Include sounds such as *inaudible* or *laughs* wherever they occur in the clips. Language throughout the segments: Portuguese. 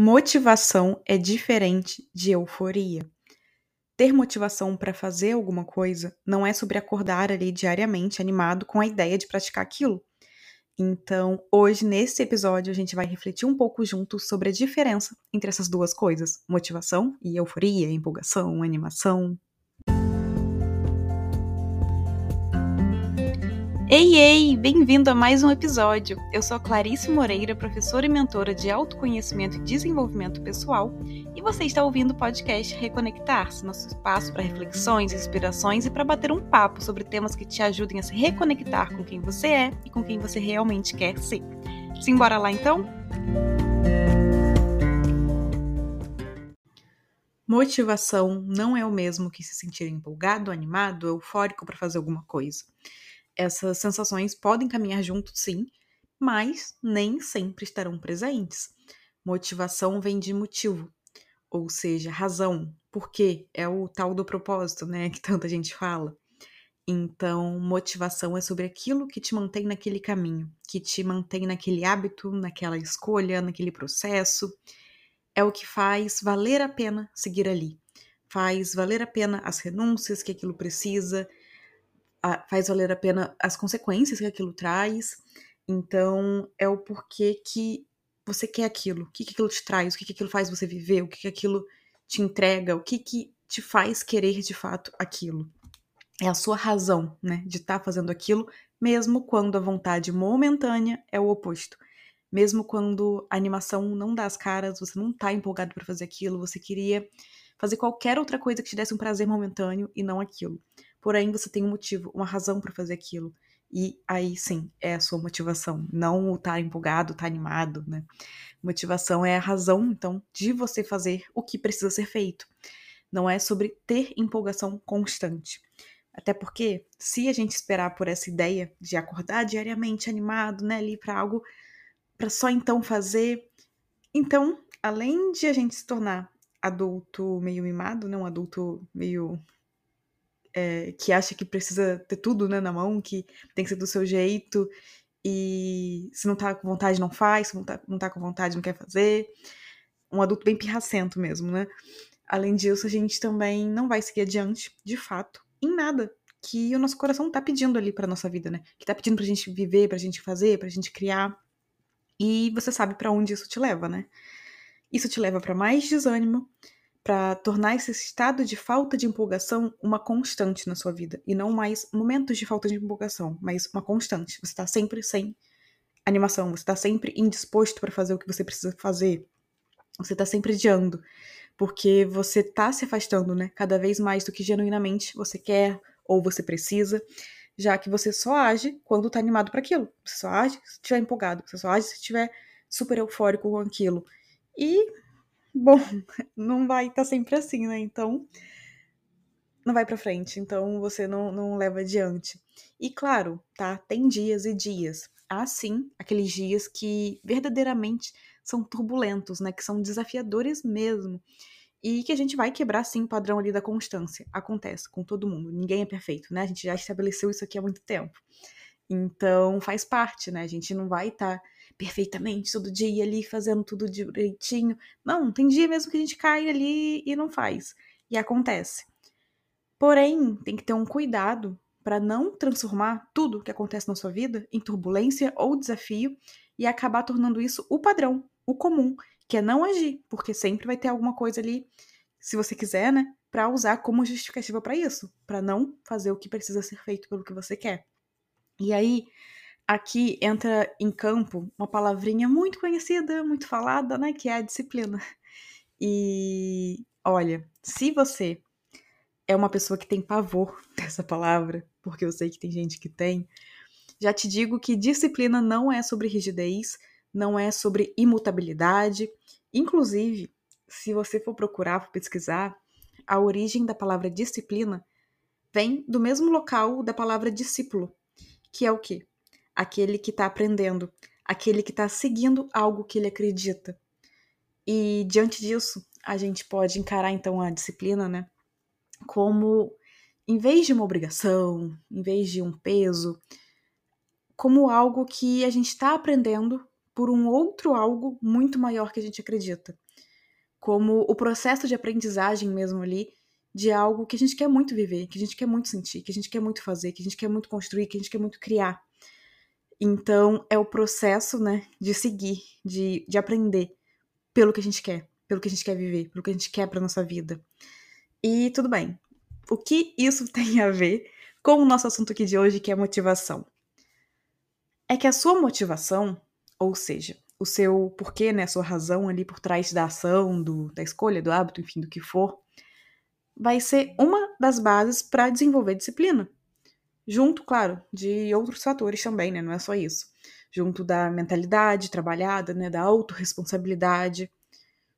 Motivação é diferente de euforia. Ter motivação para fazer alguma coisa não é sobre acordar ali diariamente animado com a ideia de praticar aquilo. Então, hoje, nesse episódio, a gente vai refletir um pouco juntos sobre a diferença entre essas duas coisas: motivação e euforia, empolgação, animação. Ei, ei! Bem-vindo a mais um episódio! Eu sou Clarice Moreira, professora e mentora de autoconhecimento e desenvolvimento pessoal, e você está ouvindo o podcast Reconectar-se, nosso espaço para reflexões, inspirações e para bater um papo sobre temas que te ajudem a se reconectar com quem você é e com quem você realmente quer ser. Simbora lá então? Motivação não é o mesmo que se sentir empolgado, animado, eufórico para fazer alguma coisa essas sensações podem caminhar junto, sim, mas nem sempre estarão presentes. Motivação vem de motivo, ou seja, razão, porque é o tal do propósito, né, *laughs* que tanta gente fala. Então, motivação é sobre aquilo que te mantém naquele caminho, que te mantém naquele hábito, naquela escolha, naquele processo. É o que faz valer a pena seguir ali. Faz valer a pena as renúncias que aquilo precisa, faz valer a pena as consequências que aquilo traz. Então, é o porquê que você quer aquilo, o que, que aquilo te traz, o que, que aquilo faz você viver, o que, que aquilo te entrega, o que, que te faz querer de fato aquilo. É a sua razão, né, de estar tá fazendo aquilo, mesmo quando a vontade momentânea é o oposto. Mesmo quando a animação não dá as caras, você não tá empolgado para fazer aquilo, você queria fazer qualquer outra coisa que te desse um prazer momentâneo e não aquilo porém você tem um motivo, uma razão para fazer aquilo. E aí sim, é a sua motivação, não o estar tá empolgado, estar tá animado, né? Motivação é a razão, então, de você fazer o que precisa ser feito. Não é sobre ter empolgação constante. Até porque, se a gente esperar por essa ideia de acordar diariamente animado, né, ali para algo, para só então fazer, então, além de a gente se tornar adulto meio mimado, né, um adulto meio é, que acha que precisa ter tudo né, na mão, que tem que ser do seu jeito, e se não tá com vontade, não faz, se não tá, não tá com vontade, não quer fazer. Um adulto bem pirracento mesmo, né? Além disso, a gente também não vai seguir adiante, de fato, em nada que o nosso coração tá pedindo ali pra nossa vida, né? Que tá pedindo pra gente viver, pra gente fazer, pra gente criar. E você sabe para onde isso te leva, né? Isso te leva para mais desânimo, para tornar esse estado de falta de empolgação uma constante na sua vida e não mais momentos de falta de empolgação, mas uma constante. Você está sempre sem animação, você está sempre indisposto para fazer o que você precisa fazer. Você está sempre adiando, porque você está se afastando, né, cada vez mais do que genuinamente você quer ou você precisa, já que você só age quando está animado para aquilo. Você só age se estiver empolgado, você só age se estiver super eufórico com aquilo. E bom, *laughs* não vai estar tá sempre assim, né? Então, não vai para frente, então você não, não leva adiante. E claro, tá? Tem dias e dias. Há sim aqueles dias que verdadeiramente são turbulentos, né? Que são desafiadores mesmo. E que a gente vai quebrar sim o padrão ali da constância. Acontece com todo mundo. Ninguém é perfeito, né? A gente já estabeleceu isso aqui há muito tempo. Então faz parte, né? A gente não vai estar. Tá perfeitamente todo dia ali fazendo tudo direitinho. Não, tem dia mesmo que a gente cai ali e não faz. E acontece. Porém, tem que ter um cuidado para não transformar tudo que acontece na sua vida em turbulência ou desafio e acabar tornando isso o padrão, o comum, que é não agir, porque sempre vai ter alguma coisa ali, se você quiser, né, para usar como justificativa para isso, para não fazer o que precisa ser feito pelo que você quer. E aí, aqui entra em campo uma palavrinha muito conhecida, muito falada, né, que é a disciplina. E olha, se você é uma pessoa que tem pavor *laughs* dessa palavra, porque eu sei que tem gente que tem, já te digo que disciplina não é sobre rigidez, não é sobre imutabilidade. Inclusive, se você for procurar, for pesquisar, a origem da palavra disciplina vem do mesmo local da palavra discípulo, que é o quê? Aquele que está aprendendo, aquele que está seguindo algo que ele acredita. E diante disso, a gente pode encarar então a disciplina, né, como em vez de uma obrigação, em vez de um peso, como algo que a gente está aprendendo por um outro algo muito maior que a gente acredita. Como o processo de aprendizagem mesmo ali de algo que a gente quer muito viver, que a gente quer muito sentir, que a gente quer muito fazer, que a gente quer muito construir, que a gente quer muito criar. Então, é o processo, né, de seguir, de, de aprender pelo que a gente quer, pelo que a gente quer viver, pelo que a gente quer para nossa vida. E tudo bem. O que isso *laughs* tem a ver com o nosso assunto aqui de hoje, que é motivação? É que a sua motivação, ou seja, o seu porquê, né, a sua razão ali por trás da ação, do, da escolha, do hábito, enfim, do que for, vai ser uma das bases para desenvolver disciplina. Junto, claro, de outros fatores também, né? Não é só isso. Junto da mentalidade trabalhada, né? Da autorresponsabilidade,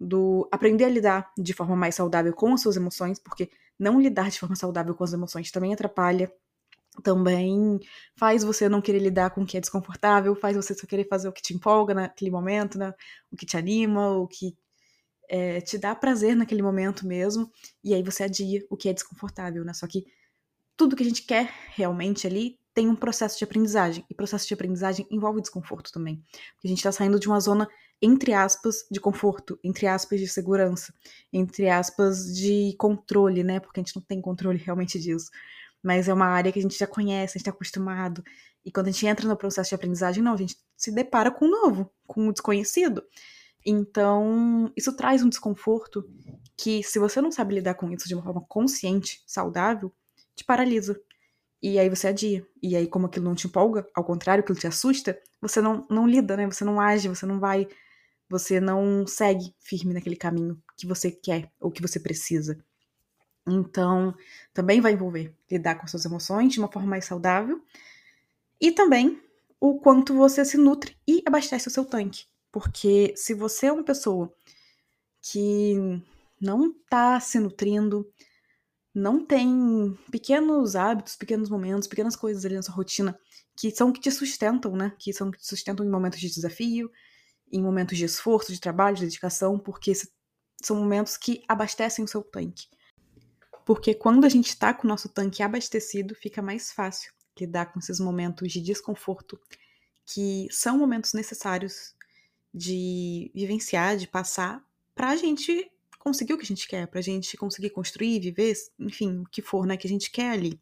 do aprender a lidar de forma mais saudável com as suas emoções, porque não lidar de forma saudável com as emoções também atrapalha. Também faz você não querer lidar com o que é desconfortável, faz você só querer fazer o que te empolga naquele momento, né? O que te anima, o que é, te dá prazer naquele momento mesmo, e aí você adia o que é desconfortável, né? Só que tudo que a gente quer realmente ali tem um processo de aprendizagem. E processo de aprendizagem envolve desconforto também. Porque a gente está saindo de uma zona, entre aspas, de conforto, entre aspas, de segurança, entre aspas, de controle, né? Porque a gente não tem controle realmente disso. Mas é uma área que a gente já conhece, a gente está acostumado. E quando a gente entra no processo de aprendizagem, não, a gente se depara com o novo, com o desconhecido. Então, isso traz um desconforto que, se você não sabe lidar com isso de uma forma consciente, saudável, te paralisa. E aí você adia. E aí, como aquilo não te empolga, ao contrário, aquilo te assusta, você não, não lida, né? Você não age, você não vai. Você não segue firme naquele caminho que você quer ou que você precisa. Então, também vai envolver lidar com suas emoções de uma forma mais saudável. E também o quanto você se nutre e abastece o seu tanque. Porque se você é uma pessoa que não tá se nutrindo, não tem pequenos hábitos, pequenos momentos, pequenas coisas ali na sua rotina que são que te sustentam, né? Que são que te sustentam em momentos de desafio, em momentos de esforço, de trabalho, de dedicação, porque são momentos que abastecem o seu tanque. Porque quando a gente está com o nosso tanque abastecido, fica mais fácil lidar com esses momentos de desconforto, que são momentos necessários de vivenciar, de passar, para a gente conseguir o que a gente quer, para a gente conseguir construir, viver, enfim, o que for, né, que a gente quer ali.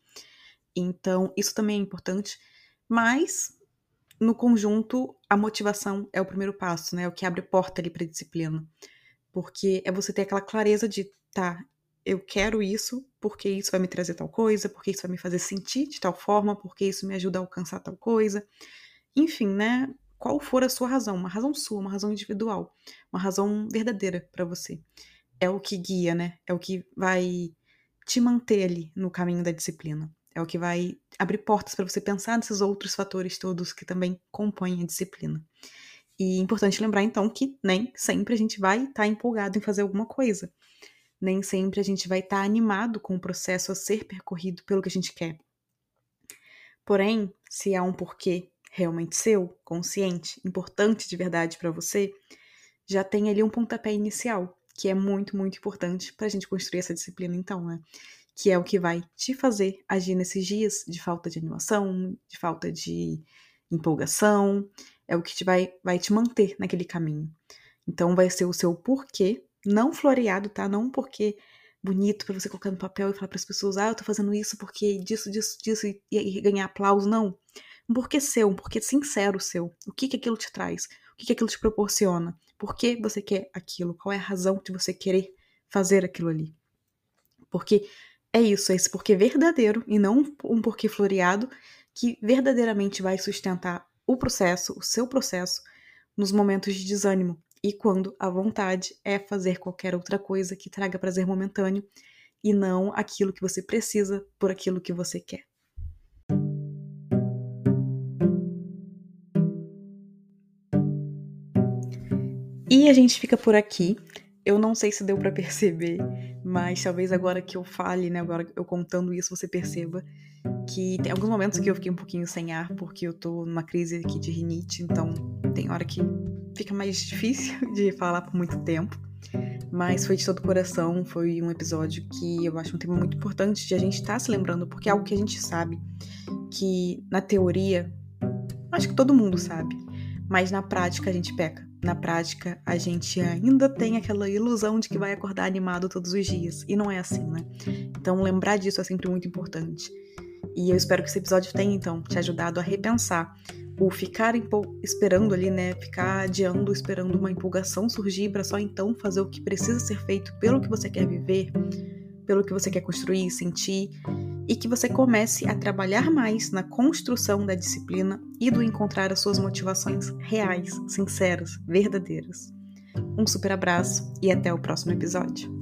Então, isso também é importante, mas no conjunto, a motivação é o primeiro passo, né? É o que abre porta ali para disciplina. Porque é você ter aquela clareza de, tá, eu quero isso porque isso vai me trazer tal coisa, porque isso vai me fazer sentir de tal forma, porque isso me ajuda a alcançar tal coisa. Enfim, né? qual for a sua razão, uma razão sua, uma razão individual, uma razão verdadeira para você. É o que guia, né? É o que vai te manter ali no caminho da disciplina. É o que vai abrir portas para você pensar nesses outros fatores todos que também compõem a disciplina. E é importante lembrar então que nem sempre a gente vai estar tá empolgado em fazer alguma coisa. Nem sempre a gente vai estar tá animado com o processo a ser percorrido pelo que a gente quer. Porém, se há um porquê realmente seu, consciente, importante de verdade para você, já tem ali um pontapé inicial, que é muito, muito importante para a gente construir essa disciplina, então, né? Que é o que vai te fazer agir nesses dias de falta de animação, de falta de empolgação, é o que te vai, vai te manter naquele caminho. Então, vai ser o seu porquê, não floreado, tá? Não um porquê bonito para você colocar no papel e falar para as pessoas, ah, eu tô fazendo isso porque disso, disso, disso, e, e ganhar aplauso. Não um porquê seu, um porquê sincero seu. O que que aquilo te traz? O que que aquilo te proporciona? Por que você quer aquilo? Qual é a razão de você querer fazer aquilo ali? Porque é isso, é esse porquê verdadeiro e não um porquê floreado que verdadeiramente vai sustentar o processo, o seu processo, nos momentos de desânimo e quando a vontade é fazer qualquer outra coisa que traga prazer momentâneo e não aquilo que você precisa por aquilo que você quer. E a gente fica por aqui. Eu não sei se deu para perceber, mas talvez agora que eu fale, né, agora eu contando isso, você perceba que tem alguns momentos que eu fiquei um pouquinho sem ar, porque eu tô numa crise aqui de rinite, então tem hora que fica mais difícil *laughs* de falar por muito tempo. Mas foi de todo o coração, foi um episódio que eu acho um tema muito importante de a gente estar tá se lembrando, porque é algo que a gente sabe que na teoria, acho que todo mundo sabe, mas na prática a gente peca. Na prática, a gente ainda tem aquela ilusão de que vai acordar animado todos os dias. E não é assim, né? Então, lembrar disso é sempre muito importante. E eu espero que esse episódio tenha, então, te ajudado a repensar o ficar esperando ali, né? Ficar adiando, esperando uma empolgação surgir para só então fazer o que precisa ser feito pelo que você quer viver, pelo que você quer construir, sentir, e que você comece a trabalhar mais na construção da disciplina e do encontrar as suas motivações reais, sinceras, verdadeiras. Um super abraço e até o próximo episódio.